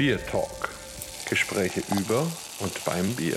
Bier Talk. Gespräche über und beim Bier.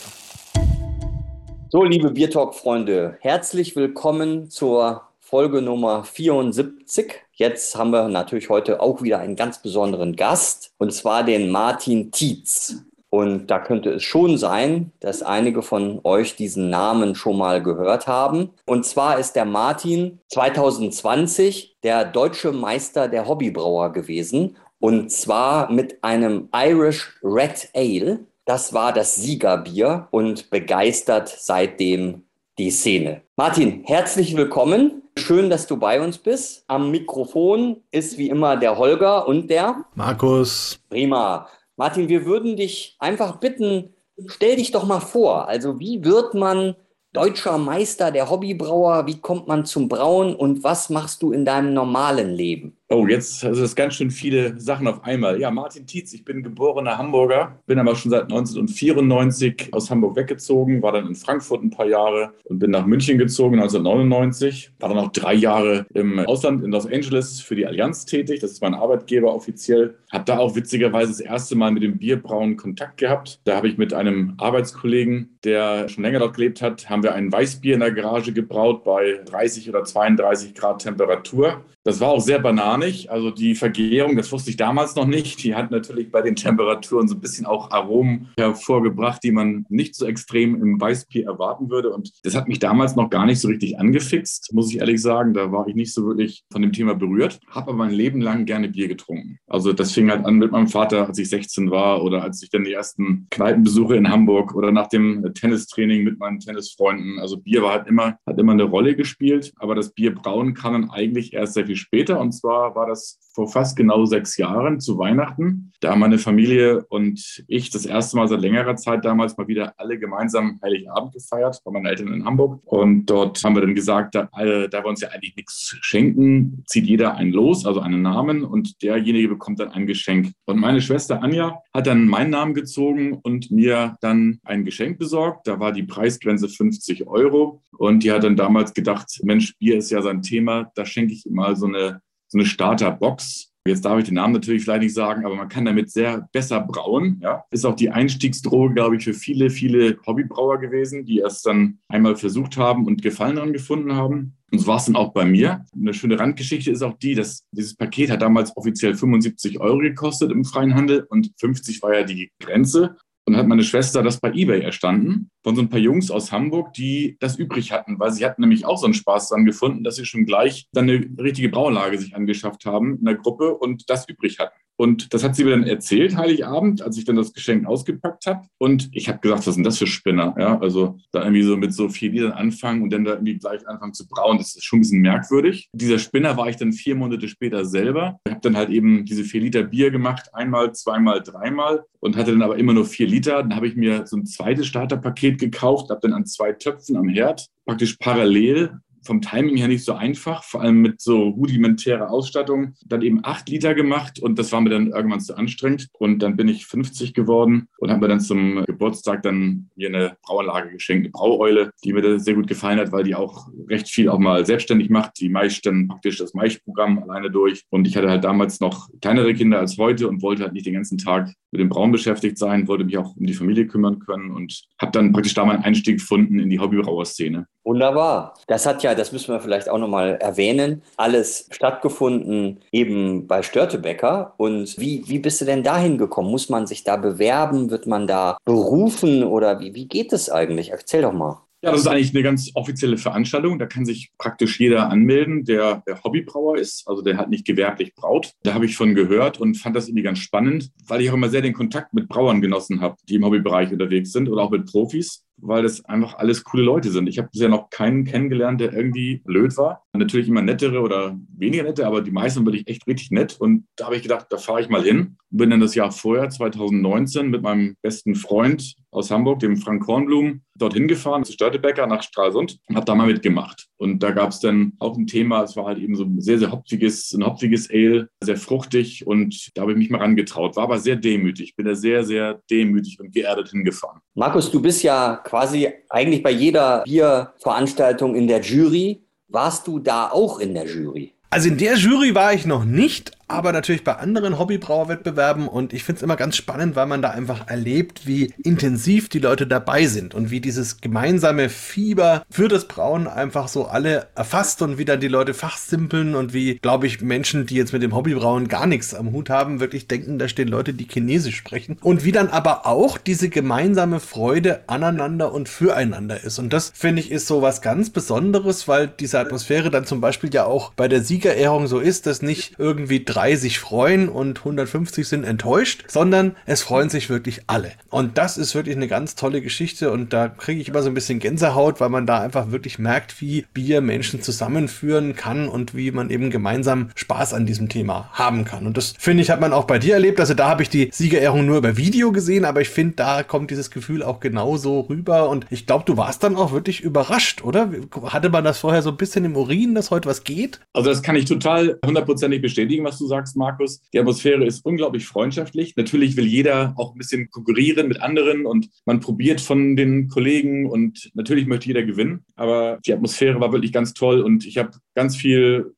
So, liebe Bier Talk-Freunde, herzlich willkommen zur Folge Nummer 74. Jetzt haben wir natürlich heute auch wieder einen ganz besonderen Gast, und zwar den Martin Tietz. Und da könnte es schon sein, dass einige von euch diesen Namen schon mal gehört haben. Und zwar ist der Martin 2020 der deutsche Meister der Hobbybrauer gewesen. Und zwar mit einem Irish Red Ale. Das war das Siegerbier und begeistert seitdem die Szene. Martin, herzlich willkommen. Schön, dass du bei uns bist. Am Mikrofon ist wie immer der Holger und der Markus. Prima. Martin, wir würden dich einfach bitten, stell dich doch mal vor. Also wie wird man deutscher Meister der Hobbybrauer? Wie kommt man zum Brauen und was machst du in deinem normalen Leben? Oh, jetzt also das ganz schön viele Sachen auf einmal. Ja, Martin Tietz, ich bin geborener Hamburger, bin aber schon seit 1994 aus Hamburg weggezogen, war dann in Frankfurt ein paar Jahre und bin nach München gezogen 1999. War dann auch drei Jahre im Ausland in Los Angeles für die Allianz tätig. Das ist mein Arbeitgeber offiziell. Habe da auch witzigerweise das erste Mal mit dem Bierbrauen Kontakt gehabt. Da habe ich mit einem Arbeitskollegen, der schon länger dort gelebt hat, haben wir ein Weißbier in der Garage gebraut bei 30 oder 32 Grad Temperatur. Das war auch sehr bananig. Also die Vergärung, das wusste ich damals noch nicht. Die hat natürlich bei den Temperaturen so ein bisschen auch Aromen hervorgebracht, die man nicht so extrem im Weißbier erwarten würde. Und das hat mich damals noch gar nicht so richtig angefixt, muss ich ehrlich sagen. Da war ich nicht so wirklich von dem Thema berührt. Habe aber mein Leben lang gerne Bier getrunken. Also das fing halt an mit meinem Vater, als ich 16 war oder als ich dann die ersten Kneipenbesuche in Hamburg oder nach dem Tennistraining mit meinen Tennisfreunden. Also Bier war halt immer, hat immer eine Rolle gespielt. Aber das Bierbrauen kam dann eigentlich erst sehr viel später. Und zwar war das vor fast genau sechs Jahren zu Weihnachten. Da haben meine Familie und ich das erste Mal seit längerer Zeit damals mal wieder alle gemeinsam Heiligabend gefeiert bei meinen Eltern in Hamburg. Und dort haben wir dann gesagt, da, äh, da wir uns ja eigentlich nichts schenken, zieht jeder einen los, also einen Namen und derjenige bekommt dann ein Geschenk. Und meine Schwester Anja hat dann meinen Namen gezogen und mir dann ein Geschenk besorgt. Da war die Preisgrenze 50 Euro. Und die hat dann damals gedacht, Mensch, Bier ist ja sein Thema, da schenke ich mal so eine, so eine Starterbox. Jetzt darf ich den Namen natürlich vielleicht nicht sagen, aber man kann damit sehr besser brauen. Ja. Ist auch die Einstiegsdroge, glaube ich, für viele, viele Hobbybrauer gewesen, die es dann einmal versucht haben und Gefallen daran gefunden haben. Und so war es dann auch bei mir. Eine schöne Randgeschichte ist auch die, dass dieses Paket hat damals offiziell 75 Euro gekostet im freien Handel und 50 war ja die Grenze. Und hat meine Schwester das bei eBay erstanden von so ein paar Jungs aus Hamburg, die das übrig hatten, weil sie hatten nämlich auch so einen Spaß dran gefunden, dass sie schon gleich dann eine richtige Brauanlage sich angeschafft haben in der Gruppe und das übrig hatten. Und das hat sie mir dann erzählt, Heiligabend, als ich dann das Geschenk ausgepackt habe. Und ich habe gesagt, was sind das für Spinner? Ja, also da irgendwie so mit so vier Litern anfangen und dann da irgendwie gleich anfangen zu brauen, das ist schon ein bisschen merkwürdig. Dieser Spinner war ich dann vier Monate später selber. Ich habe dann halt eben diese vier Liter Bier gemacht, einmal, zweimal, dreimal und hatte dann aber immer nur vier Liter. Dann habe ich mir so ein zweites Starterpaket gekauft, habe dann an zwei Töpfen am Herd praktisch parallel vom Timing her nicht so einfach, vor allem mit so rudimentärer Ausstattung. Dann eben acht Liter gemacht und das war mir dann irgendwann zu anstrengend. Und dann bin ich 50 geworden und habe mir dann zum Geburtstag dann mir eine Brauanlage geschenkt, eine Braueule, die mir sehr gut gefallen hat, weil die auch recht viel auch mal selbstständig macht. Die meist dann praktisch das Maischprogramm alleine durch. Und ich hatte halt damals noch kleinere Kinder als heute und wollte halt nicht den ganzen Tag mit dem Brauen beschäftigt sein, wollte mich auch um die Familie kümmern können und habe dann praktisch da meinen Einstieg gefunden in die Hobbybrauerszene. Wunderbar. Das hat ja, das müssen wir vielleicht auch nochmal erwähnen, alles stattgefunden eben bei Störtebecker. Und wie, wie bist du denn dahin gekommen? Muss man sich da bewerben? Wird man da berufen oder wie, wie geht es eigentlich? Erzähl doch mal. Ja, das ist eigentlich eine ganz offizielle Veranstaltung. Da kann sich praktisch jeder anmelden, der, der Hobbybrauer ist, also der halt nicht gewerblich braut. Da habe ich von gehört und fand das irgendwie ganz spannend, weil ich auch immer sehr den Kontakt mit Brauern genossen habe, die im Hobbybereich unterwegs sind oder auch mit Profis weil das einfach alles coole Leute sind. Ich habe bisher noch keinen kennengelernt, der irgendwie blöd war. Natürlich immer nettere oder weniger nette, aber die meisten wirklich echt richtig nett. Und da habe ich gedacht, da fahre ich mal hin. Bin dann das Jahr vorher, 2019, mit meinem besten Freund aus Hamburg, dem Frank Kornblum, dorthin gefahren zu Störtebecker nach Stralsund und habe da mal mitgemacht. Und da gab es dann auch ein Thema, es war halt eben so ein sehr, sehr hopfiges, ein hopfiges Ale, sehr fruchtig und da habe ich mich mal rangetraut. War aber sehr demütig, bin da sehr, sehr demütig und geerdet hingefahren. Markus, du bist ja quasi eigentlich bei jeder Bierveranstaltung in der Jury. Warst du da auch in der Jury? Also in der Jury war ich noch nicht, aber natürlich bei anderen Hobbybrauerwettbewerben und ich finde es immer ganz spannend, weil man da einfach erlebt, wie intensiv die Leute dabei sind und wie dieses gemeinsame Fieber für das Brauen einfach so alle erfasst und wie dann die Leute fachsimpeln und wie, glaube ich, Menschen, die jetzt mit dem Hobbybrauen gar nichts am Hut haben, wirklich denken, da stehen Leute, die Chinesisch sprechen. Und wie dann aber auch diese gemeinsame Freude aneinander und füreinander ist. Und das finde ich ist so was ganz Besonderes, weil diese Atmosphäre dann zum Beispiel ja auch bei der Siegerehrung so ist, dass nicht irgendwie drei sich freuen und 150 sind enttäuscht, sondern es freuen sich wirklich alle. Und das ist wirklich eine ganz tolle Geschichte und da kriege ich immer so ein bisschen Gänsehaut, weil man da einfach wirklich merkt, wie Bier Menschen zusammenführen kann und wie man eben gemeinsam Spaß an diesem Thema haben kann. Und das finde ich, hat man auch bei dir erlebt. Also da habe ich die Siegerehrung nur über Video gesehen, aber ich finde, da kommt dieses Gefühl auch genauso rüber. Und ich glaube, du warst dann auch wirklich überrascht, oder? Hatte man das vorher so ein bisschen im Urin, dass heute was geht? Also das kann ich total hundertprozentig bestätigen, was du sagst, Markus. Die Atmosphäre ist unglaublich freundschaftlich. Natürlich will jeder auch ein bisschen konkurrieren mit anderen und man probiert von den Kollegen und natürlich möchte jeder gewinnen. Aber die Atmosphäre war wirklich ganz toll und ich habe ganz viel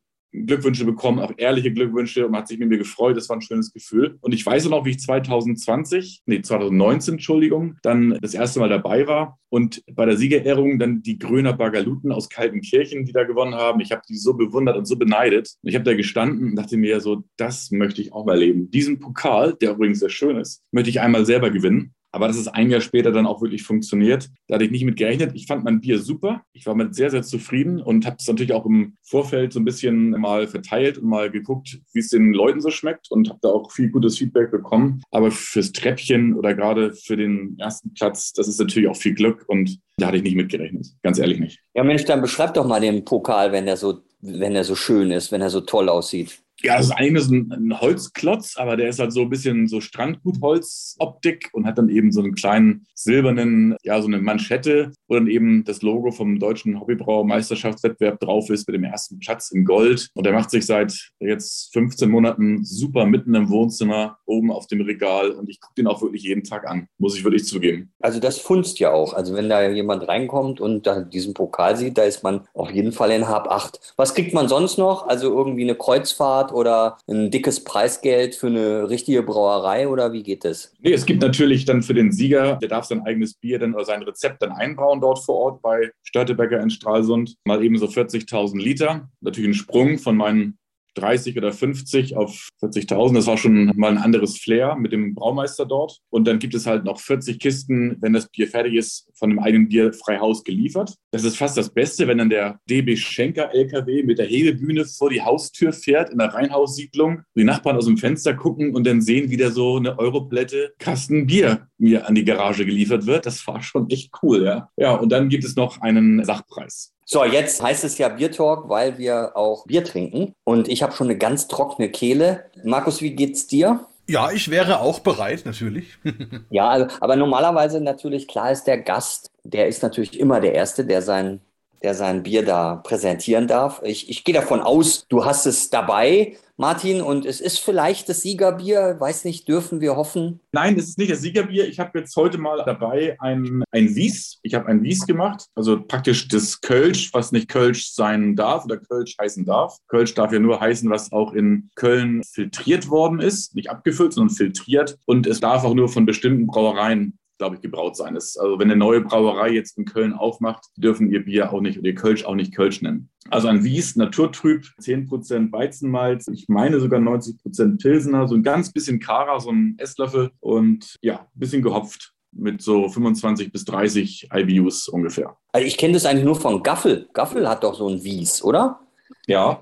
Glückwünsche bekommen, auch ehrliche Glückwünsche und hat sich mit mir gefreut. Das war ein schönes Gefühl. Und ich weiß noch, wie ich 2020, nee, 2019, Entschuldigung, dann das erste Mal dabei war und bei der Siegerehrung dann die Gröner Bagaluten aus Kaltenkirchen, die da gewonnen haben. Ich habe die so bewundert und so beneidet. Und ich habe da gestanden und dachte mir so, das möchte ich auch mal erleben. Diesen Pokal, der übrigens sehr schön ist, möchte ich einmal selber gewinnen. Aber dass es ein Jahr später dann auch wirklich funktioniert, da hatte ich nicht mit gerechnet. Ich fand mein Bier super. Ich war mit sehr, sehr zufrieden und habe es natürlich auch im Vorfeld so ein bisschen mal verteilt und mal geguckt, wie es den Leuten so schmeckt und habe da auch viel gutes Feedback bekommen. Aber fürs Treppchen oder gerade für den ersten Platz, das ist natürlich auch viel Glück und da hatte ich nicht mit gerechnet. Ganz ehrlich nicht. Ja, Mensch, dann beschreib doch mal den Pokal, wenn er so, wenn er so schön ist, wenn er so toll aussieht. Ja, das ist eigentlich ein, ein Holzklotz, aber der ist halt so ein bisschen so Strandgutholz-Optik und hat dann eben so einen kleinen silbernen, ja, so eine Manschette, wo dann eben das Logo vom deutschen Hobbybrauermeisterschaftswettbewerb drauf ist mit dem ersten Platz in Gold. Und der macht sich seit jetzt 15 Monaten super mitten im Wohnzimmer, oben auf dem Regal. Und ich gucke den auch wirklich jeden Tag an, muss ich wirklich zugeben. Also das funzt ja auch. Also wenn da jemand reinkommt und da diesen Pokal sieht, da ist man auf jeden Fall in Hab 8. Was kriegt man sonst noch? Also irgendwie eine Kreuzfahrt oder ein dickes Preisgeld für eine richtige Brauerei oder wie geht das? Nee, es gibt natürlich dann für den Sieger, der darf sein eigenes Bier dann oder sein Rezept dann einbauen dort vor Ort bei Störtebecker in Stralsund. Mal eben so 40.000 Liter. Natürlich ein Sprung von meinen 30 oder 50 auf 40.000. Das war schon mal ein anderes Flair mit dem Braumeister dort. Und dann gibt es halt noch 40 Kisten, wenn das Bier fertig ist, von dem eigenen Bier frei Haus geliefert. Das ist fast das Beste, wenn dann der DB Schenker LKW mit der Hebebühne vor die Haustür fährt in der Rheinhaussiedlung. Die Nachbarn aus dem Fenster gucken und dann sehen, wie da so eine Europlätte Kasten Bier mir an die Garage geliefert wird. Das war schon echt cool, ja. Ja, und dann gibt es noch einen Sachpreis. So, jetzt heißt es ja Biertalk, weil wir auch Bier trinken. Und ich habe schon eine ganz trockene Kehle. Markus, wie geht's dir? Ja, ich wäre auch bereit, natürlich. ja, also, aber normalerweise natürlich, klar ist der Gast, der ist natürlich immer der Erste, der sein, der sein Bier da präsentieren darf. Ich, ich gehe davon aus, du hast es dabei. Martin, und es ist vielleicht das Siegerbier, weiß nicht, dürfen wir hoffen? Nein, es ist nicht das Siegerbier. Ich habe jetzt heute mal dabei ein, ein Wies. Ich habe ein Wies gemacht, also praktisch das Kölsch, was nicht Kölsch sein darf oder Kölsch heißen darf. Kölsch darf ja nur heißen, was auch in Köln filtriert worden ist, nicht abgefüllt, sondern filtriert. Und es darf auch nur von bestimmten Brauereien glaube ich, gebraut sein. Das, also wenn eine neue Brauerei jetzt in Köln aufmacht, dürfen ihr Bier auch nicht oder ihr Kölsch auch nicht Kölsch nennen. Also ein Wies, naturtrüb, 10% Weizenmalz, ich meine sogar 90% Pilsener, so ein ganz bisschen Kara, so ein Esslöffel und ja, ein bisschen gehopft mit so 25 bis 30 IBUs ungefähr. Also ich kenne das eigentlich nur von Gaffel. Gaffel hat doch so ein Wies, oder? Ja.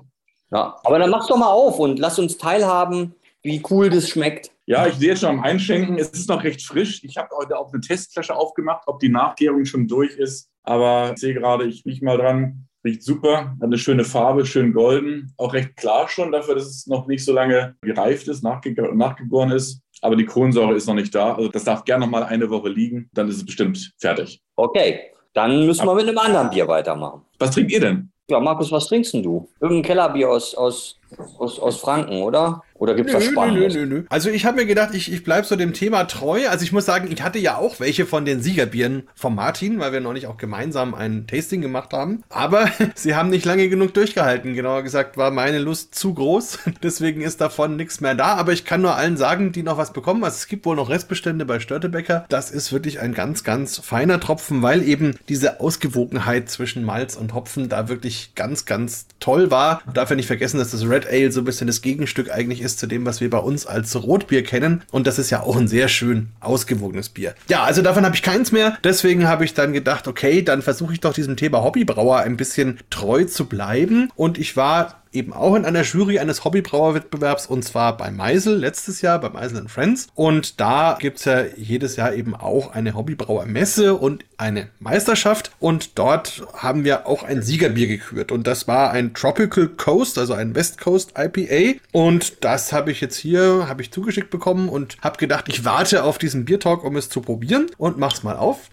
Ja, aber dann mach doch mal auf und lass uns teilhaben, wie cool das schmeckt. Ja, ich sehe jetzt schon am Einschenken, es ist noch recht frisch. Ich habe heute auch eine Testflasche aufgemacht, ob die Nachgärung schon durch ist. Aber ich sehe gerade, ich rieche mal dran. Riecht super, hat eine schöne Farbe, schön golden. Auch recht klar schon dafür, dass es noch nicht so lange gereift ist, nachge nachgegoren ist. Aber die Kohlensäure ist noch nicht da. Also das darf gerne noch mal eine Woche liegen. Dann ist es bestimmt fertig. Okay, dann müssen wir mit einem anderen Bier weitermachen. Was trinkt ihr denn? Ja, Markus, was trinkst denn du? Irgendein Kellerbier aus, aus Aus, aus Franken, oder? Oder gibt es was Spannendes? Nö, nö, nö. Also ich habe mir gedacht, ich, ich bleibe so dem Thema treu. Also ich muss sagen, ich hatte ja auch welche von den Siegerbieren von Martin, weil wir noch nicht auch gemeinsam ein Tasting gemacht haben. Aber sie haben nicht lange genug durchgehalten. Genauer gesagt war meine Lust zu groß. Deswegen ist davon nichts mehr da. Aber ich kann nur allen sagen, die noch was bekommen. Also es gibt wohl noch Restbestände bei Störtebecker. Das ist wirklich ein ganz, ganz feiner Tropfen, weil eben diese Ausgewogenheit zwischen Malz und Hopfen da wirklich ganz, ganz toll war. Darf ja nicht vergessen, dass das Red Ale so ein bisschen das Gegenstück eigentlich ist zu dem, was wir bei uns als Rotbier kennen. Und das ist ja auch ein sehr schön ausgewogenes Bier. Ja, also davon habe ich keins mehr. Deswegen habe ich dann gedacht, okay, dann versuche ich doch diesem Thema Hobbybrauer ein bisschen treu zu bleiben. Und ich war eben auch in einer Jury eines Hobbybrauerwettbewerbs und zwar bei Meisel letztes Jahr, bei Meisel Friends. Und da gibt es ja jedes Jahr eben auch eine Hobbybrauermesse und eine Meisterschaft. Und dort haben wir auch ein Siegerbier gekürt. Und das war ein Tropical Coast, also ein West Coast IPA. Und das habe ich jetzt hier, habe ich zugeschickt bekommen und habe gedacht, ich warte auf diesen Biertalk, um es zu probieren und mach's mal auf.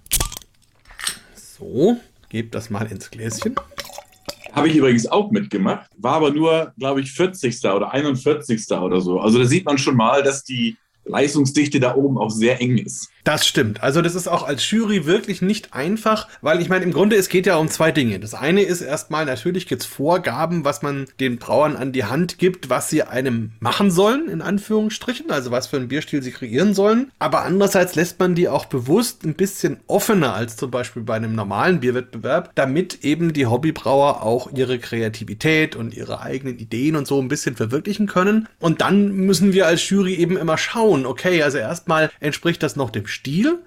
So, gebe das mal ins Gläschen. Habe ich übrigens auch mitgemacht, war aber nur, glaube ich, 40. oder 41. oder so. Also da sieht man schon mal, dass die Leistungsdichte da oben auch sehr eng ist. Das stimmt. Also das ist auch als Jury wirklich nicht einfach, weil ich meine, im Grunde, es geht ja um zwei Dinge. Das eine ist erstmal, natürlich gibt's Vorgaben, was man den Brauern an die Hand gibt, was sie einem machen sollen, in Anführungsstrichen, also was für einen Bierstil sie kreieren sollen. Aber andererseits lässt man die auch bewusst ein bisschen offener als zum Beispiel bei einem normalen Bierwettbewerb, damit eben die Hobbybrauer auch ihre Kreativität und ihre eigenen Ideen und so ein bisschen verwirklichen können. Und dann müssen wir als Jury eben immer schauen, okay, also erstmal entspricht das noch dem Stil.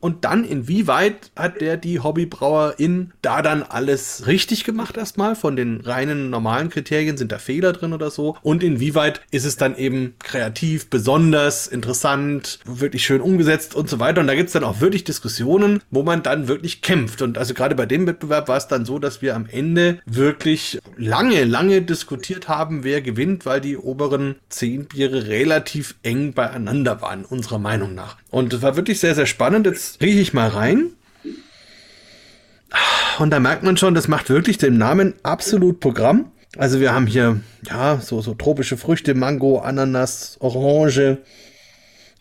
Und dann inwieweit hat der die Hobbybrauerin da dann alles richtig gemacht erstmal? Von den reinen normalen Kriterien? Sind da Fehler drin oder so? Und inwieweit ist es dann eben kreativ besonders interessant wirklich schön umgesetzt und so weiter? Und da gibt's dann auch wirklich Diskussionen wo man dann wirklich kämpft. Und also gerade bei dem Wettbewerb war es dann so dass wir am Ende wirklich lange lange diskutiert haben wer gewinnt weil die oberen zehn Biere relativ eng beieinander waren unserer Meinung nach und es war wirklich sehr sehr spannend jetzt rieche ich mal rein. Und da merkt man schon, das macht wirklich dem Namen absolut Programm. Also wir haben hier, ja, so, so tropische Früchte, Mango, Ananas, Orange,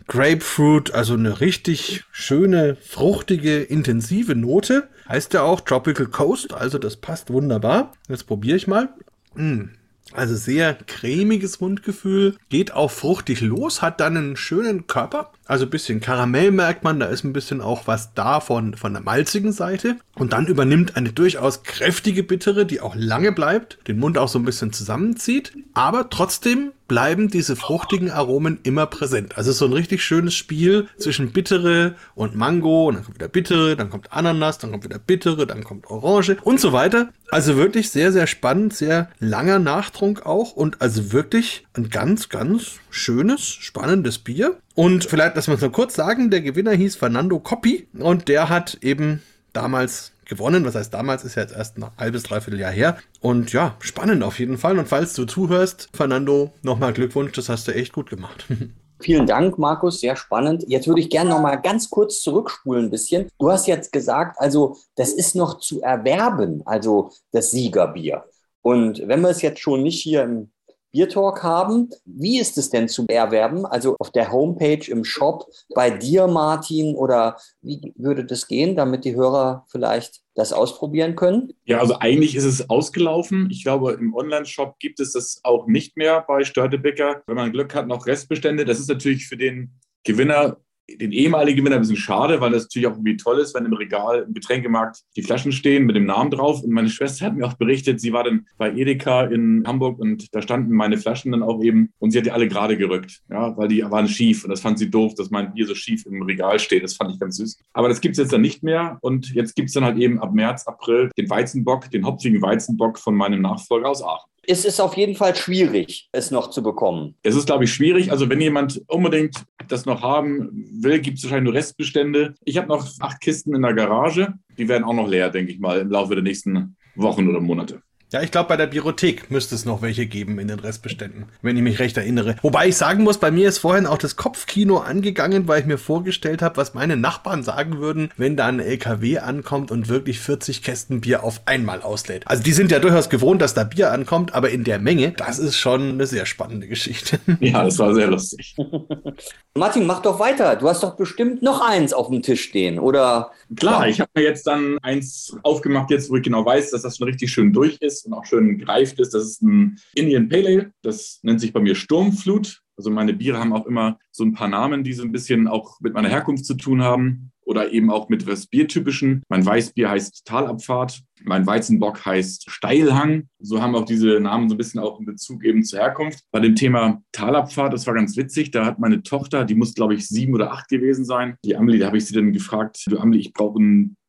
Grapefruit, also eine richtig schöne, fruchtige, intensive Note. Heißt ja auch Tropical Coast, also das passt wunderbar. Jetzt probiere ich mal. Mmh. Also sehr cremiges Mundgefühl, geht auch fruchtig los, hat dann einen schönen Körper. Also ein bisschen Karamell merkt man, da ist ein bisschen auch was da von, von der malzigen Seite. Und dann übernimmt eine durchaus kräftige Bittere, die auch lange bleibt, den Mund auch so ein bisschen zusammenzieht, aber trotzdem bleiben diese fruchtigen Aromen immer präsent. Also so ein richtig schönes Spiel zwischen Bittere und Mango, und dann kommt wieder Bittere, dann kommt Ananas, dann kommt wieder Bittere, dann kommt Orange und so weiter. Also wirklich sehr, sehr spannend, sehr langer Nachtrunk auch und also wirklich ein ganz, ganz schönes, spannendes Bier. Und vielleicht, lass uns mal kurz sagen, der Gewinner hieß Fernando Coppi und der hat eben damals gewonnen. Was heißt damals, ist ja jetzt erst ein halbes, dreiviertel Jahr her. Und ja, spannend auf jeden Fall. Und falls du zuhörst, Fernando, nochmal Glückwunsch, das hast du echt gut gemacht. Vielen Dank, Markus, sehr spannend. Jetzt würde ich gerne noch mal ganz kurz zurückspulen ein bisschen. Du hast jetzt gesagt, also das ist noch zu erwerben, also das Siegerbier. Und wenn wir es jetzt schon nicht hier im Biertalk haben. Wie ist es denn zu erwerben? Also auf der Homepage, im Shop, bei dir, Martin, oder wie würde das gehen, damit die Hörer vielleicht das ausprobieren können? Ja, also eigentlich ist es ausgelaufen. Ich glaube, im Online-Shop gibt es das auch nicht mehr bei Störtebecker. Wenn man Glück hat, noch Restbestände. Das ist natürlich für den Gewinner den ehemaligen Gewinner ein bisschen schade, weil das natürlich auch irgendwie toll ist, wenn im Regal im Getränkemarkt die Flaschen stehen mit dem Namen drauf. Und meine Schwester hat mir auch berichtet, sie war dann bei Edeka in Hamburg und da standen meine Flaschen dann auch eben und sie hat die alle gerade gerückt, ja, weil die waren schief und das fand sie doof, dass mein Bier so schief im Regal steht. Das fand ich ganz süß. Aber das gibt es jetzt dann nicht mehr und jetzt gibt es dann halt eben ab März, April den Weizenbock, den hopfigen Weizenbock von meinem Nachfolger aus Aachen es ist auf jeden Fall schwierig, es noch zu bekommen. Es ist, glaube ich, schwierig. Also wenn jemand unbedingt das noch haben will, gibt es wahrscheinlich nur Restbestände. Ich habe noch acht Kisten in der Garage. Die werden auch noch leer, denke ich mal, im Laufe der nächsten Wochen oder Monate. Ja, ich glaube, bei der Biothek müsste es noch welche geben in den Restbeständen, wenn ich mich recht erinnere. Wobei ich sagen muss, bei mir ist vorhin auch das Kopfkino angegangen, weil ich mir vorgestellt habe, was meine Nachbarn sagen würden, wenn da ein LKW ankommt und wirklich 40 Kästen Bier auf einmal auslädt. Also die sind ja durchaus gewohnt, dass da Bier ankommt, aber in der Menge, das ist schon eine sehr spannende Geschichte. Ja, das war sehr lustig. Martin, mach doch weiter. Du hast doch bestimmt noch eins auf dem Tisch stehen, oder? Klar, ich habe mir jetzt dann eins aufgemacht, jetzt wo ich genau weiß, dass das schon richtig schön durch ist und auch schön greift ist. Das ist ein Indian Pale Ale. Das nennt sich bei mir Sturmflut. Also meine Biere haben auch immer so ein paar Namen, die so ein bisschen auch mit meiner Herkunft zu tun haben oder eben auch mit was Biertypischen. Mein Weißbier heißt Talabfahrt, mein Weizenbock heißt Steilhang. So haben auch diese Namen so ein bisschen auch in Bezug eben zur Herkunft. Bei dem Thema Talabfahrt, das war ganz witzig, da hat meine Tochter, die muss glaube ich sieben oder acht gewesen sein, die Amelie, da habe ich sie dann gefragt, du Amelie, ich brauche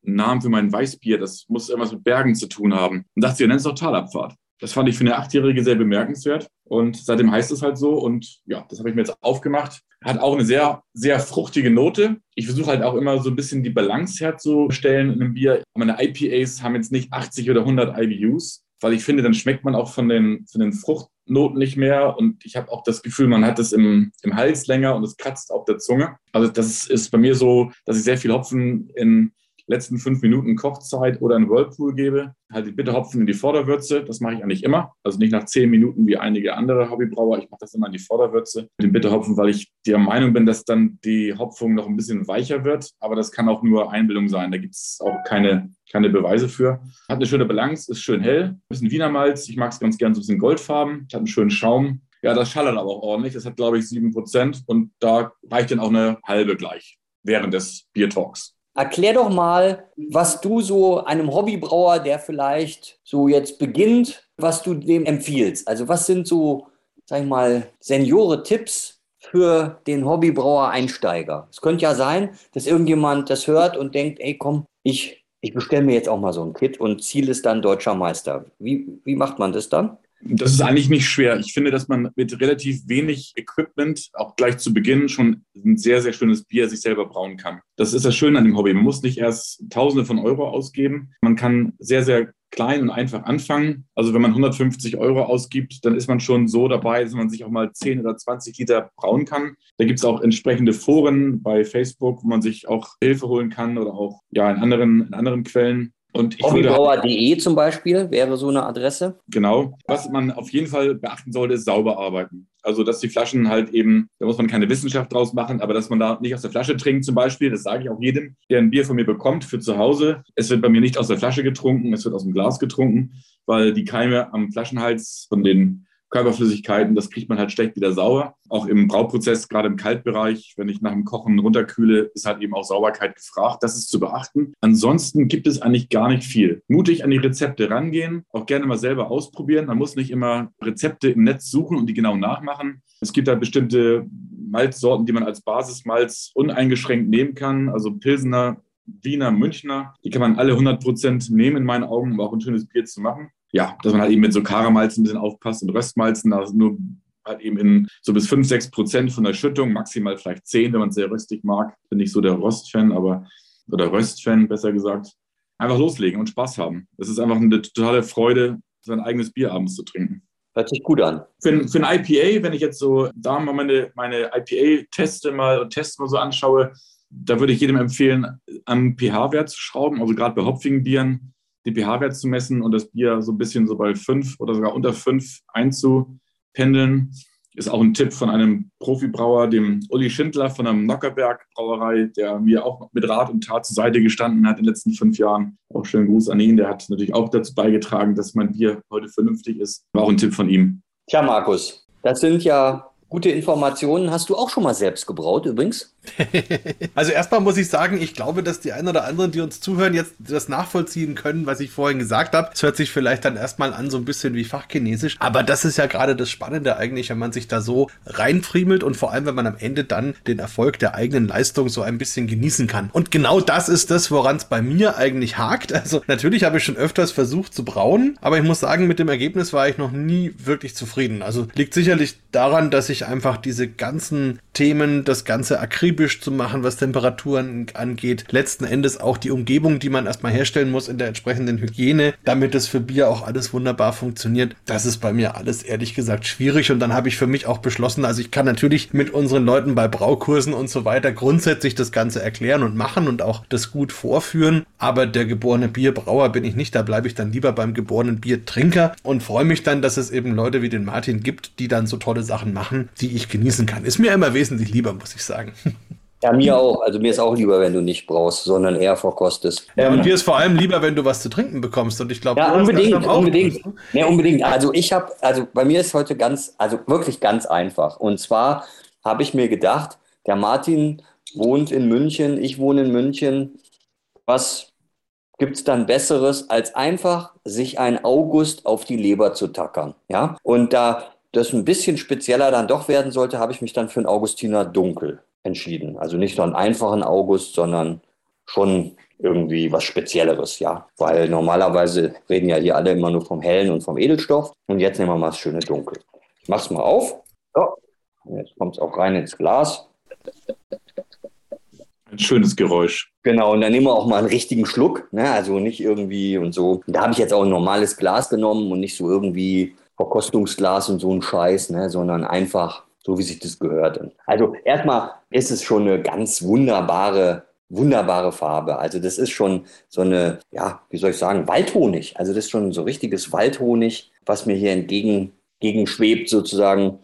einen Namen für mein Weißbier, das muss irgendwas mit Bergen zu tun haben. Und dachte sie, nenn es doch Talabfahrt. Das fand ich für eine Achtjährige sehr bemerkenzwert. Und seitdem heißt es halt so. Und ja, das habe ich mir jetzt aufgemacht. Hat auch eine sehr, sehr fruchtige Note. Ich versuche halt auch immer so ein bisschen die Balance herzustellen in einem Bier. Meine IPAs haben jetzt nicht 80 oder 100 IBUs, weil ich finde, dann schmeckt man auch von den, von den Fruchtnoten nicht mehr. Und ich habe auch das Gefühl, man hat es im, im Hals länger und es kratzt auf der Zunge. Also das ist bei mir so, dass ich sehr viel Hopfen in letzten fünf Minuten Kochzeit oder einen Whirlpool gebe, halt die Bitterhopfen in die Vorderwürze. Das mache ich eigentlich immer. Also nicht nach zehn Minuten wie einige andere Hobbybrauer. Ich mache das immer in die Vorderwürze mit den Bitterhopfen, weil ich der Meinung bin, dass dann die Hopfung noch ein bisschen weicher wird. Aber das kann auch nur Einbildung sein. Da gibt es auch keine, keine Beweise für. Hat eine schöne Balance, ist schön hell. Ein bisschen Wiener Malz. Ich mag es ganz gern so ein bisschen goldfarben. Hat einen schönen Schaum. Ja, das schallert aber auch ordentlich. Das hat, glaube ich, sieben Prozent. Und da reicht dann auch eine halbe gleich während des Biertalks. Erklär doch mal, was du so einem Hobbybrauer, der vielleicht so jetzt beginnt, was du dem empfiehlst. Also was sind so, sag ich mal, Seniore-Tipps für den Hobbybrauer-Einsteiger? Es könnte ja sein, dass irgendjemand das hört und denkt, ey komm, ich, ich bestelle mir jetzt auch mal so ein Kit und Ziel ist dann deutscher Meister. Wie, wie macht man das dann? Das ist eigentlich nicht schwer. Ich finde, dass man mit relativ wenig Equipment auch gleich zu Beginn schon ein sehr, sehr schönes Bier sich selber brauen kann. Das ist das Schöne an dem Hobby. Man muss nicht erst Tausende von Euro ausgeben. Man kann sehr, sehr klein und einfach anfangen. Also wenn man 150 Euro ausgibt, dann ist man schon so dabei, dass man sich auch mal 10 oder 20 Liter brauen kann. Da gibt es auch entsprechende Foren bei Facebook, wo man sich auch Hilfe holen kann oder auch ja, in, anderen, in anderen Quellen. Und Hobbybrauer.de zum Beispiel wäre so eine Adresse. Genau. Was man auf jeden Fall beachten sollte, ist sauber arbeiten. Also, dass die Flaschen halt eben, da muss man keine Wissenschaft draus machen, aber dass man da nicht aus der Flasche trinkt zum Beispiel, das sage ich auch jedem, der ein Bier von mir bekommt für zu Hause. Es wird bei mir nicht aus der Flasche getrunken, es wird aus dem Glas getrunken, weil die Keime am Flaschenhals von den Körperflüssigkeiten, das kriegt man halt schlecht wieder sauer. Auch im Brauprozess, gerade im Kaltbereich, wenn ich nach dem Kochen runterkühle, ist halt eben auch Sauberkeit gefragt. Das ist zu beachten. Ansonsten gibt es eigentlich gar nicht viel. Mutig an die Rezepte rangehen, auch gerne mal selber ausprobieren. Man muss nicht immer Rezepte im Netz suchen und die genau nachmachen. Es gibt da bestimmte Malzsorten, die man als Basismalz uneingeschränkt nehmen kann. Also Pilsener, Wiener, Münchner. Die kann man alle 100 Prozent nehmen in meinen Augen, um auch ein schönes Bier zu machen ja, dass man halt eben mit so Karamalzen ein bisschen aufpasst und Röstmalzen, also nur halt eben in so bis 5, 6 Prozent von der Schüttung, maximal vielleicht 10, wenn man es sehr röstig mag. Bin nicht so der Rostfan, aber, oder Röstfan, besser gesagt. Einfach loslegen und Spaß haben. Es ist einfach eine totale Freude, sein eigenes Bier abends zu trinken. Hört sich gut an. Für, für ein IPA, wenn ich jetzt so da mal meine, meine IPA-Teste mal und Tests mal so anschaue, da würde ich jedem empfehlen, am pH-Wert zu schrauben. Also gerade bei hopfigen Bieren den pH-Wert zu messen und das Bier so ein bisschen so bei fünf oder sogar unter fünf einzupendeln. Ist auch ein Tipp von einem Profibrauer, dem Uli Schindler von der Nockerberg Brauerei, der mir auch mit Rat und Tat zur Seite gestanden hat in den letzten fünf Jahren. Auch schönen Gruß an ihn. Der hat natürlich auch dazu beigetragen, dass mein Bier heute vernünftig ist. War auch ein Tipp von ihm. Tja, Markus, das sind ja Gute Informationen. Hast du auch schon mal selbst gebraut übrigens? also erstmal muss ich sagen, ich glaube, dass die einen oder anderen, die uns zuhören, jetzt das nachvollziehen können, was ich vorhin gesagt habe. Es hört sich vielleicht dann erstmal an so ein bisschen wie Fachchinesisch, aber das ist ja gerade das Spannende eigentlich, wenn man sich da so reinfriemelt und vor allem, wenn man am Ende dann den Erfolg der eigenen Leistung so ein bisschen genießen kann. Und genau das ist das, woran es bei mir eigentlich hakt. Also natürlich habe ich schon öfters versucht zu brauen, aber ich muss sagen, mit dem Ergebnis war ich noch nie wirklich zufrieden. Also liegt sicherlich daran, dass ich einfach diese ganzen Themen, das ganze Akribisch akribisch zu machen, was Temperaturen angeht. Letzten Endes auch die Umgebung, die man erstmal herstellen muss in der entsprechenden Hygiene, damit es für Bier auch alles wunderbar funktioniert. Das ist bei mir alles ehrlich gesagt schwierig und dann habe ich für mich auch beschlossen, also ich kann natürlich mit unseren Leuten bei Braukursen und so weiter grundsätzlich das Ganze erklären und machen und auch das gut vorführen, aber der geborene Bierbrauer bin ich nicht, da bleibe ich dann lieber beim geborenen Biertrinker und freue mich dann, dass es eben Leute wie den Martin gibt, die dann so tolle Sachen machen, die ich genießen kann. Ist mir immer wesentlich lieber, muss ich sagen. Ja, mir auch. Also mir ist auch lieber, wenn du nicht brauchst, sondern eher verkostest. Ja, und dir ist vor allem lieber, wenn du was zu trinken bekommst. Und ich glaube, ja, unbedingt, unbedingt. Ja, unbedingt. Also ich habe, also bei mir ist heute ganz, also wirklich ganz einfach. Und zwar habe ich mir gedacht, der Martin wohnt in München, ich wohne in München. Was gibt es dann Besseres, als einfach sich ein August auf die Leber zu tackern? Ja, und da das ein bisschen spezieller dann doch werden sollte, habe ich mich dann für einen Augustiner Dunkel entschieden. Also nicht nur einen einfachen August, sondern schon irgendwie was Spezielleres, ja. Weil normalerweise reden ja hier alle immer nur vom Hellen und vom Edelstoff. Und jetzt nehmen wir mal das schöne Dunkel. Ich mach's mal auf. So. Jetzt kommt es auch rein ins Glas. Ein schönes Geräusch. Genau, und dann nehmen wir auch mal einen richtigen Schluck, ne? also nicht irgendwie und so. Da habe ich jetzt auch ein normales Glas genommen und nicht so irgendwie Verkostungsglas und so ein Scheiß, ne? sondern einfach so, wie sich das gehört. Also erstmal ist es schon eine ganz wunderbare, wunderbare Farbe. Also das ist schon so eine, ja, wie soll ich sagen, Waldhonig. Also das ist schon so richtiges Waldhonig, was mir hier entgegen, schwebt sozusagen.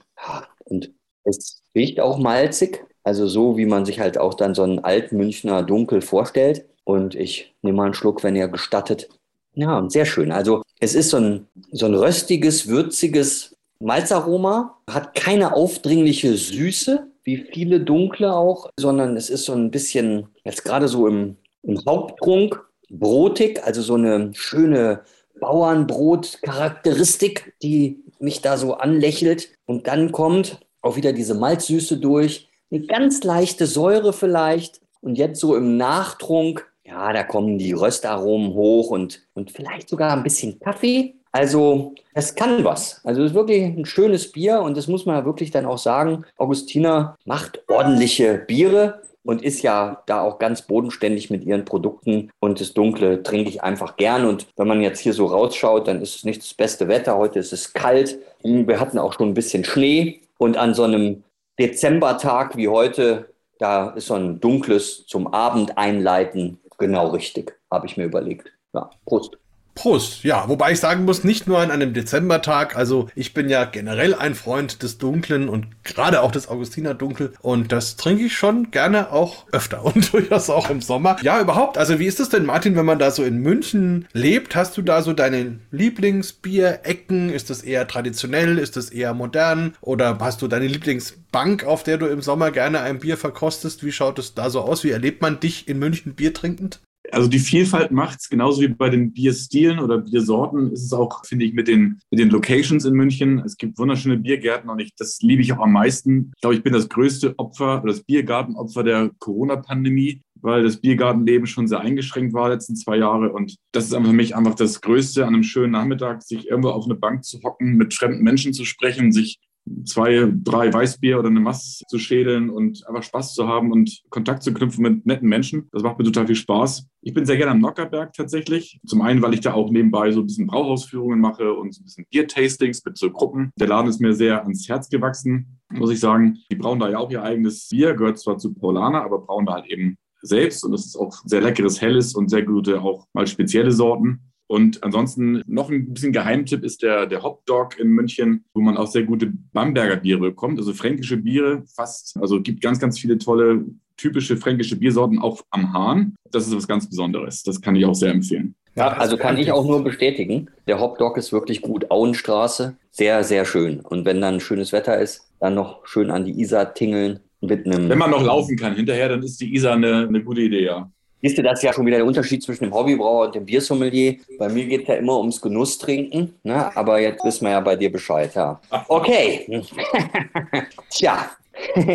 Und es riecht auch malzig. Also so, wie man sich halt auch dann so einen Altmünchner Dunkel vorstellt. Und ich nehme mal einen Schluck, wenn ihr gestattet. Ja, und sehr schön. Also es ist so ein, so ein röstiges, würziges Malzaroma, hat keine aufdringliche Süße, wie viele dunkle auch, sondern es ist so ein bisschen, jetzt gerade so im, im Haupttrunk, brotig, also so eine schöne Bauernbrot-Charakteristik, die mich da so anlächelt. Und dann kommt auch wieder diese Malzsüße durch, eine ganz leichte Säure vielleicht. Und jetzt so im Nachtrunk, ja, da kommen die Röstaromen hoch und, und vielleicht sogar ein bisschen Kaffee. Also, es kann was. Also, es ist wirklich ein schönes Bier und das muss man ja wirklich dann auch sagen. Augustina macht ordentliche Biere und ist ja da auch ganz bodenständig mit ihren Produkten. Und das Dunkle trinke ich einfach gern. Und wenn man jetzt hier so rausschaut, dann ist es nicht das beste Wetter. Heute ist es kalt. Wir hatten auch schon ein bisschen Schnee. Und an so einem Dezembertag wie heute, da ist so ein dunkles zum Abend einleiten genau richtig, habe ich mir überlegt. Ja, Prost. Prost, ja, wobei ich sagen muss, nicht nur an einem Dezembertag, also ich bin ja generell ein Freund des Dunklen und gerade auch des Augustiner Dunkel und das trinke ich schon gerne auch öfter und durchaus auch im Sommer. Ja, überhaupt, also wie ist es denn, Martin, wenn man da so in München lebt, hast du da so deine Lieblingsbierecken? Ist das eher traditionell, ist das eher modern oder hast du deine Lieblingsbank, auf der du im Sommer gerne ein Bier verkostest? Wie schaut es da so aus? Wie erlebt man dich in München Bier trinkend? Also die Vielfalt macht es, genauso wie bei den Bierstilen oder Biersorten, ist es auch, finde ich, mit den, mit den Locations in München. Es gibt wunderschöne Biergärten und ich, das liebe ich auch am meisten. Ich glaube, ich bin das größte Opfer oder das Biergartenopfer der Corona-Pandemie, weil das Biergartenleben schon sehr eingeschränkt war letzten zwei Jahre. Und das ist einfach für mich einfach das Größte an einem schönen Nachmittag, sich irgendwo auf eine Bank zu hocken, mit fremden Menschen zu sprechen, sich zwei, drei Weißbier oder eine Mass zu schädeln und einfach Spaß zu haben und Kontakt zu knüpfen mit netten Menschen. Das macht mir total viel Spaß. Ich bin sehr gerne am Nockerberg tatsächlich. Zum einen, weil ich da auch nebenbei so ein bisschen Brauhausführungen mache und so ein bisschen Bier-Tastings mit so Gruppen. Der Laden ist mir sehr ans Herz gewachsen, muss ich sagen. Die brauen da ja auch ihr eigenes Bier, gehört zwar zu Paulaner, aber brauen da halt eben selbst und das ist auch sehr leckeres, helles und sehr gute, auch mal spezielle Sorten. Und ansonsten noch ein bisschen Geheimtipp ist der, der Hop Dog in München, wo man auch sehr gute Bamberger Biere bekommt, also fränkische Biere fast. Also gibt ganz, ganz viele tolle typische fränkische Biersorten auch am Hahn. Das ist was ganz Besonderes. Das kann ich auch sehr empfehlen. Ja, also kann ich auch nur bestätigen. Der Hop Dog ist wirklich gut. Auenstraße, sehr, sehr schön. Und wenn dann schönes Wetter ist, dann noch schön an die Isar tingeln mit einem. Wenn man noch laufen kann hinterher, dann ist die Isar eine, eine gute Idee, ja. Siehst du, das ist ja schon wieder der Unterschied zwischen dem Hobbybrauer und dem Biersommelier. Bei mir geht es ja immer ums Genusstrinken, ne? aber jetzt wissen wir ja bei dir Bescheid. Ja. Okay. Tja.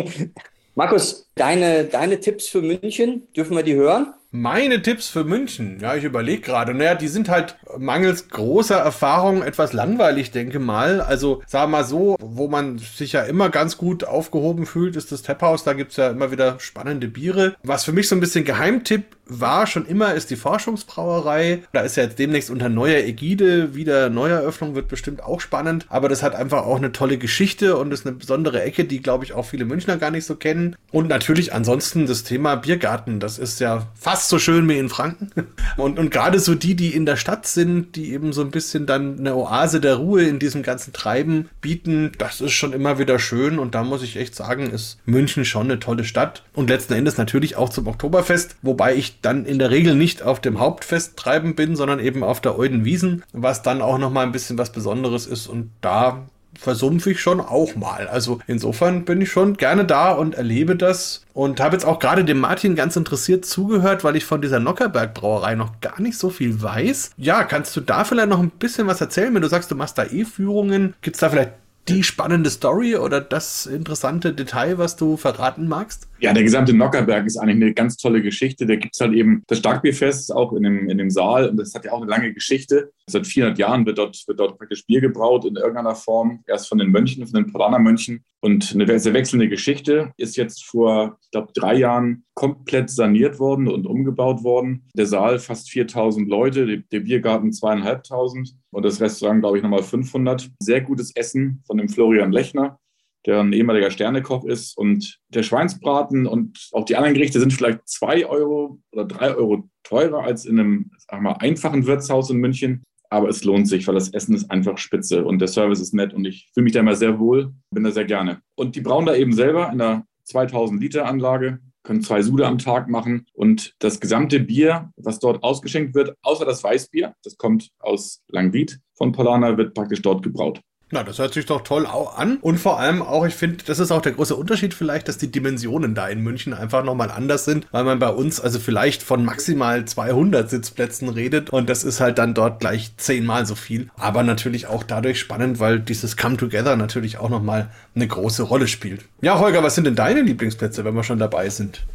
Markus, deine, deine Tipps für München, dürfen wir die hören? Meine Tipps für München, ja, ich überlege gerade. Naja, die sind halt mangels großer Erfahrung etwas langweilig, denke mal. Also, sag mal so, wo man sich ja immer ganz gut aufgehoben fühlt, ist das Tap-House. Da gibt's ja immer wieder spannende Biere. Was für mich so ein bisschen Geheimtipp war schon immer, ist die Forschungsbrauerei. Da ist ja jetzt demnächst unter neuer Ägide wieder Neueröffnung, wird bestimmt auch spannend. Aber das hat einfach auch eine tolle Geschichte und ist eine besondere Ecke, die, glaube ich, auch viele Münchner gar nicht so kennen. Und natürlich ansonsten das Thema Biergarten. Das ist ja fast so schön wie in Franken. Und, und gerade so die, die in der Stadt sind, die eben so ein bisschen dann eine Oase der Ruhe in diesem ganzen Treiben bieten, das ist schon immer wieder schön. Und da muss ich echt sagen, ist München schon eine tolle Stadt. Und letzten Endes natürlich auch zum Oktoberfest, wobei ich dann in der Regel nicht auf dem Hauptfest treiben bin, sondern eben auf der Euden Wiesen, was dann auch nochmal ein bisschen was Besonderes ist. Und da versumpfe ich schon auch mal. Also insofern bin ich schon gerne da und erlebe das und habe jetzt auch gerade dem Martin ganz interessiert zugehört, weil ich von dieser Nockerberg Brauerei noch gar nicht so viel weiß. Ja, kannst du da vielleicht noch ein bisschen was erzählen, wenn du sagst, du machst da eh Führungen? Gibt es da vielleicht die spannende Story oder das interessante Detail, was du verraten magst? Ja, der gesamte Nockerberg ist eigentlich eine ganz tolle Geschichte. Da gibt es halt eben das Starkbierfest auch in dem, in dem Saal und das hat ja auch eine lange Geschichte. Seit 400 Jahren wird dort, wird dort praktisch Bier gebraut in irgendeiner Form. Erst von den Mönchen, von den Polaner-Mönchen. Und eine sehr wechselnde Geschichte ist jetzt vor, ich glaube, drei Jahren komplett saniert worden und umgebaut worden. Der Saal fast 4000 Leute, der Biergarten zweieinhalbtausend und das Restaurant, glaube ich, nochmal 500. Sehr gutes Essen von dem Florian Lechner der ein ehemaliger Sternekoch ist. Und der Schweinsbraten und auch die anderen Gerichte sind vielleicht zwei Euro oder drei Euro teurer als in einem mal, einfachen Wirtshaus in München. Aber es lohnt sich, weil das Essen ist einfach spitze und der Service ist nett und ich fühle mich da immer sehr wohl, bin da sehr gerne. Und die brauen da eben selber in einer 2000 Liter Anlage, können zwei Sude am Tag machen und das gesamte Bier, was dort ausgeschenkt wird, außer das Weißbier, das kommt aus Langwied von Polana, wird praktisch dort gebraut. Na, das hört sich doch toll an. Und vor allem auch, ich finde, das ist auch der große Unterschied vielleicht, dass die Dimensionen da in München einfach nochmal anders sind, weil man bei uns also vielleicht von maximal 200 Sitzplätzen redet und das ist halt dann dort gleich zehnmal so viel. Aber natürlich auch dadurch spannend, weil dieses Come Together natürlich auch nochmal eine große Rolle spielt. Ja, Holger, was sind denn deine Lieblingsplätze, wenn wir schon dabei sind?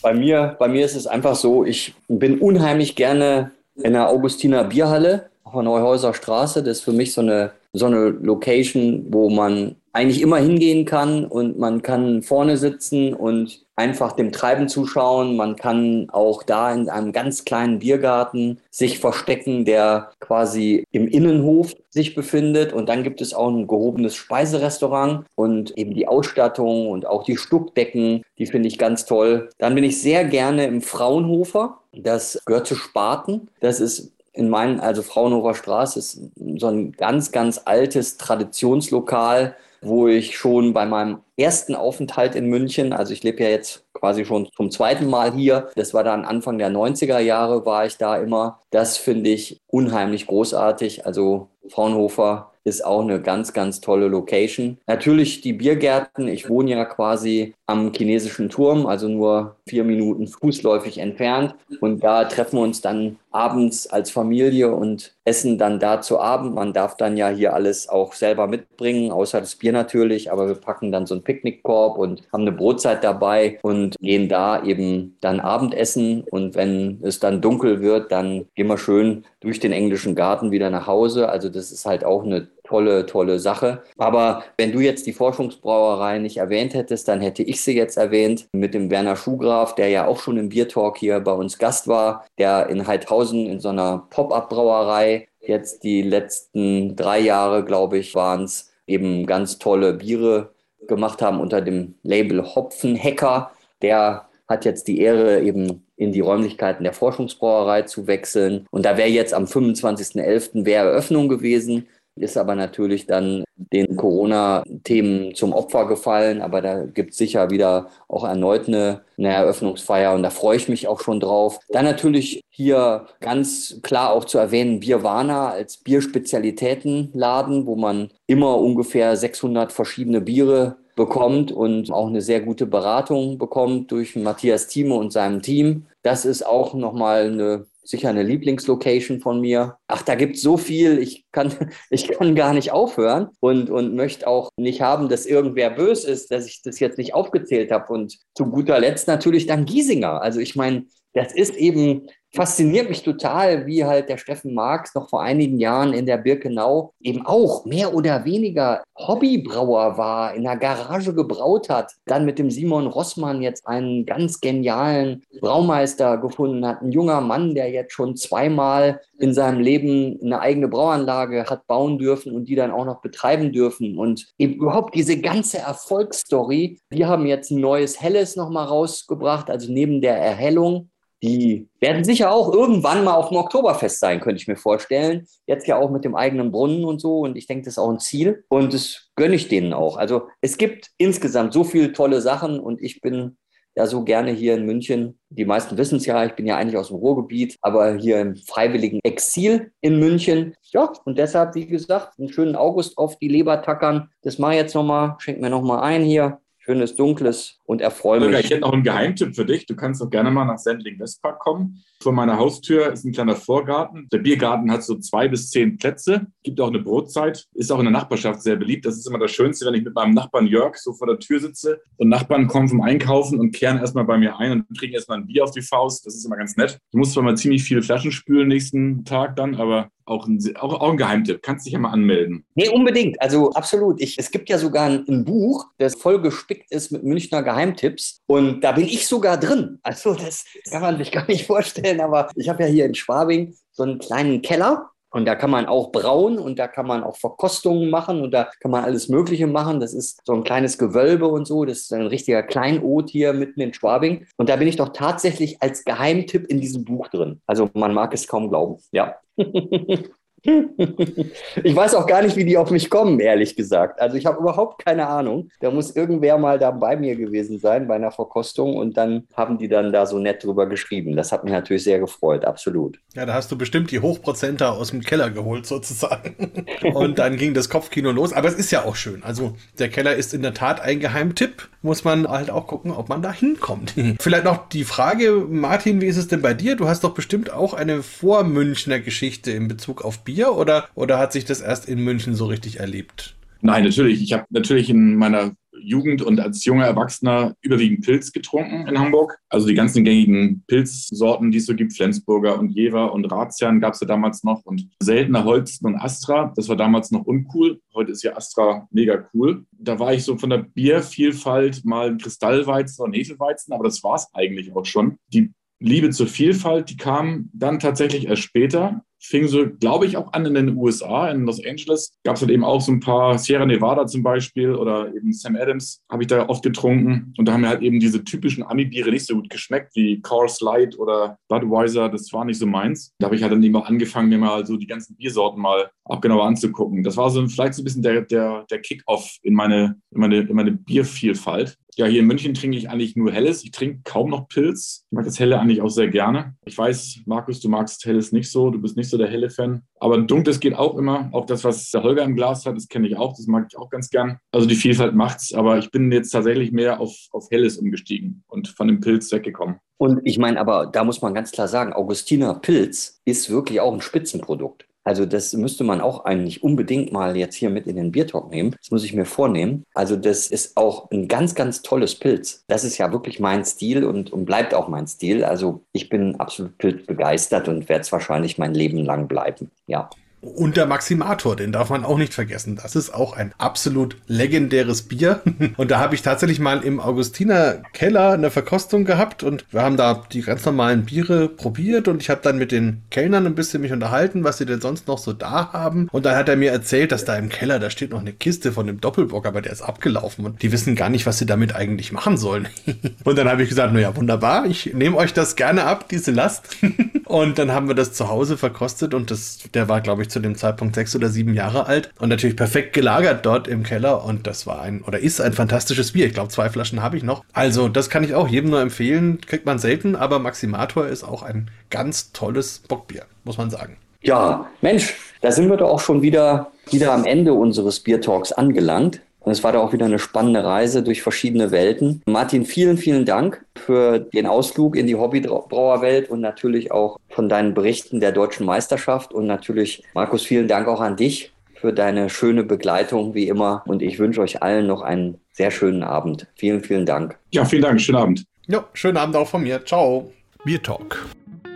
Bei mir, bei mir ist es einfach so, ich bin unheimlich gerne in der Augustiner Bierhalle auf der Neuhäuser Straße. Das ist für mich so eine so eine Location, wo man eigentlich immer hingehen kann und man kann vorne sitzen und einfach dem Treiben zuschauen. Man kann auch da in einem ganz kleinen Biergarten sich verstecken, der quasi im Innenhof sich befindet. Und dann gibt es auch ein gehobenes Speiserestaurant und eben die Ausstattung und auch die Stuckdecken, die finde ich ganz toll. Dann bin ich sehr gerne im Fraunhofer. Das gehört zu Spaten. Das ist in meinen, also Fraunhofer Straße ist so ein ganz, ganz altes Traditionslokal, wo ich schon bei meinem ersten Aufenthalt in München, also ich lebe ja jetzt quasi schon zum zweiten Mal hier, das war dann Anfang der 90er Jahre, war ich da immer. Das finde ich unheimlich großartig. Also Fraunhofer ist auch eine ganz, ganz tolle Location. Natürlich die Biergärten. Ich wohne ja quasi am chinesischen Turm, also nur vier Minuten fußläufig entfernt. Und da treffen wir uns dann abends als Familie und essen dann da zu Abend. Man darf dann ja hier alles auch selber mitbringen, außer das Bier natürlich. Aber wir packen dann so einen Picknickkorb und haben eine Brotzeit dabei und gehen da eben dann Abendessen. Und wenn es dann dunkel wird, dann gehen wir schön durch den englischen Garten wieder nach Hause. Also das ist halt auch eine tolle, tolle Sache. Aber wenn du jetzt die Forschungsbrauerei nicht erwähnt hättest, dann hätte ich sie jetzt erwähnt mit dem Werner Schuhgraf, der ja auch schon im Biertalk hier bei uns Gast war, der in Heidhausen in so einer Pop-up-Brauerei jetzt die letzten drei Jahre, glaube ich, waren es eben ganz tolle Biere gemacht haben unter dem Label Hopfenhacker. Der hat jetzt die Ehre, eben in die Räumlichkeiten der Forschungsbrauerei zu wechseln. Und da wäre jetzt am 25.11. wäre Eröffnung gewesen ist aber natürlich dann den Corona-Themen zum Opfer gefallen. Aber da gibt es sicher wieder auch erneut eine, eine, Eröffnungsfeier und da freue ich mich auch schon drauf. Dann natürlich hier ganz klar auch zu erwähnen Bierwana als Bierspezialitätenladen, wo man immer ungefähr 600 verschiedene Biere bekommt und auch eine sehr gute Beratung bekommt durch Matthias Thieme und seinem Team. Das ist auch nochmal eine sicher eine Lieblingslocation von mir. Ach, da gibt es so viel, ich kann, ich kann gar nicht aufhören und, und möchte auch nicht haben, dass irgendwer böse ist, dass ich das jetzt nicht aufgezählt habe. Und zu guter Letzt natürlich dann Giesinger. Also ich meine, das ist eben fasziniert mich total, wie halt der Steffen Marx noch vor einigen Jahren in der Birkenau eben auch mehr oder weniger Hobbybrauer war, in der Garage gebraut hat, dann mit dem Simon Rossmann jetzt einen ganz genialen Braumeister gefunden hat, ein junger Mann, der jetzt schon zweimal in seinem Leben eine eigene Brauanlage hat bauen dürfen und die dann auch noch betreiben dürfen und eben überhaupt diese ganze Erfolgsstory. Wir haben jetzt ein neues Helles nochmal rausgebracht, also neben der Erhellung die werden sicher auch irgendwann mal auf dem Oktoberfest sein, könnte ich mir vorstellen. Jetzt ja auch mit dem eigenen Brunnen und so. Und ich denke, das ist auch ein Ziel. Und das gönne ich denen auch. Also es gibt insgesamt so viele tolle Sachen und ich bin ja so gerne hier in München. Die meisten wissen es ja, ich bin ja eigentlich aus dem Ruhrgebiet, aber hier im freiwilligen Exil in München. Ja, und deshalb, wie gesagt, einen schönen August auf die Leber tackern. Das mache ich jetzt nochmal, schenk mir nochmal ein hier schönes, dunkles und erfreue mich. Ich hätte noch einen Geheimtipp für dich. Du kannst doch gerne mal nach Sendling Westpark kommen. Vor meiner Haustür ist ein kleiner Vorgarten. Der Biergarten hat so zwei bis zehn Plätze, gibt auch eine Brotzeit, ist auch in der Nachbarschaft sehr beliebt. Das ist immer das Schönste, wenn ich mit meinem Nachbarn Jörg so vor der Tür sitze und Nachbarn kommen vom Einkaufen und kehren erstmal bei mir ein und trinken erstmal ein Bier auf die Faust. Das ist immer ganz nett. Du musst zwar mal ziemlich viele Flaschen spülen nächsten Tag dann, aber auch ein, auch, auch ein Geheimtipp. Kannst dich ja mal anmelden. Nee, unbedingt. Also absolut. Ich, es gibt ja sogar ein, ein Buch, das voll gespickt ist mit Münchner Geheimtipps. Und da bin ich sogar drin. Also das kann man sich gar nicht vorstellen. Aber ich habe ja hier in Schwabing so einen kleinen Keller. Und da kann man auch brauen und da kann man auch Verkostungen machen und da kann man alles Mögliche machen. Das ist so ein kleines Gewölbe und so. Das ist ein richtiger Kleinod hier mitten in Schwabing. Und da bin ich doch tatsächlich als Geheimtipp in diesem Buch drin. Also man mag es kaum glauben. Ja. Ich weiß auch gar nicht, wie die auf mich kommen, ehrlich gesagt. Also ich habe überhaupt keine Ahnung. Da muss irgendwer mal da bei mir gewesen sein bei einer Verkostung und dann haben die dann da so nett drüber geschrieben. Das hat mich natürlich sehr gefreut, absolut. Ja, da hast du bestimmt die Hochprozenter aus dem Keller geholt sozusagen. Und dann ging das Kopfkino los. Aber es ist ja auch schön. Also der Keller ist in der Tat ein Geheimtipp. Muss man halt auch gucken, ob man da hinkommt. Vielleicht noch die Frage, Martin, wie ist es denn bei dir? Du hast doch bestimmt auch eine Vormünchner Geschichte in Bezug auf Bier. Oder, oder hat sich das erst in München so richtig erlebt? Nein, natürlich. Ich habe natürlich in meiner Jugend und als junger Erwachsener überwiegend Pilz getrunken in Hamburg. Also die ganzen gängigen Pilzsorten, die es so gibt, Flensburger und Jever und Razian gab es ja damals noch und seltener Holsten und Astra. Das war damals noch uncool. Heute ist ja Astra mega cool. Da war ich so von der Biervielfalt mal Kristallweizen oder Hefeweizen, aber das war es eigentlich auch schon. Die Liebe zur Vielfalt, die kam dann tatsächlich erst später fing so, glaube ich, auch an in den USA, in Los Angeles. Gab es halt eben auch so ein paar, Sierra Nevada zum Beispiel oder eben Sam Adams habe ich da oft getrunken. Und da haben mir halt eben diese typischen Ami-Biere nicht so gut geschmeckt, wie Coors Light oder Budweiser. Das war nicht so meins. Da habe ich halt dann eben auch angefangen, mir mal so die ganzen Biersorten mal auch genauer anzugucken. Das war so vielleicht so ein bisschen der, der, der Kick-Off in meine, in, meine, in meine Biervielfalt. Ja, hier in München trinke ich eigentlich nur Helles. Ich trinke kaum noch Pilz. Ich mag das Helle eigentlich auch sehr gerne. Ich weiß, Markus, du magst Helles nicht so. Du bist nicht so der Helle-Fan. Aber ein Dunkles geht auch immer. Auch das, was der Holger im Glas hat, das kenne ich auch. Das mag ich auch ganz gern. Also die Vielfalt macht's. Aber ich bin jetzt tatsächlich mehr auf, auf Helles umgestiegen und von dem Pilz weggekommen. Und ich meine, aber da muss man ganz klar sagen, Augustiner Pilz ist wirklich auch ein Spitzenprodukt. Also das müsste man auch eigentlich unbedingt mal jetzt hier mit in den Biertalk nehmen. Das muss ich mir vornehmen. Also das ist auch ein ganz, ganz tolles Pilz. Das ist ja wirklich mein Stil und, und bleibt auch mein Stil. Also ich bin absolut pilzbegeistert und werde es wahrscheinlich mein Leben lang bleiben. Ja. Und der Maximator, den darf man auch nicht vergessen. Das ist auch ein absolut legendäres Bier. Und da habe ich tatsächlich mal im Augustiner Keller eine Verkostung gehabt und wir haben da die ganz normalen Biere probiert und ich habe dann mit den Kellnern ein bisschen mich unterhalten, was sie denn sonst noch so da haben. Und dann hat er mir erzählt, dass da im Keller, da steht noch eine Kiste von dem Doppelbock, aber der ist abgelaufen und die wissen gar nicht, was sie damit eigentlich machen sollen. und dann habe ich gesagt, naja, wunderbar, ich nehme euch das gerne ab, diese Last. und dann haben wir das zu Hause verkostet und das, der war, glaube ich, zu dem Zeitpunkt sechs oder sieben Jahre alt und natürlich perfekt gelagert dort im Keller und das war ein oder ist ein fantastisches Bier. Ich glaube, zwei Flaschen habe ich noch. Also, das kann ich auch jedem nur empfehlen. Kriegt man selten, aber Maximator ist auch ein ganz tolles Bockbier, muss man sagen. Ja, Mensch, da sind wir doch auch schon wieder, wieder am Ende unseres Biertalks angelangt. Und es war da auch wieder eine spannende Reise durch verschiedene Welten. Martin, vielen, vielen Dank für den Ausflug in die Hobbybrauerwelt und natürlich auch von deinen Berichten der deutschen Meisterschaft. Und natürlich, Markus, vielen Dank auch an dich für deine schöne Begleitung, wie immer. Und ich wünsche euch allen noch einen sehr schönen Abend. Vielen, vielen Dank. Ja, vielen Dank. Schönen Abend. Ja, schönen Abend auch von mir. Ciao. Bier Talk,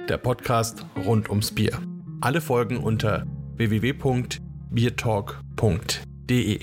der Podcast rund ums Bier. Alle Folgen unter www.biertalk.de.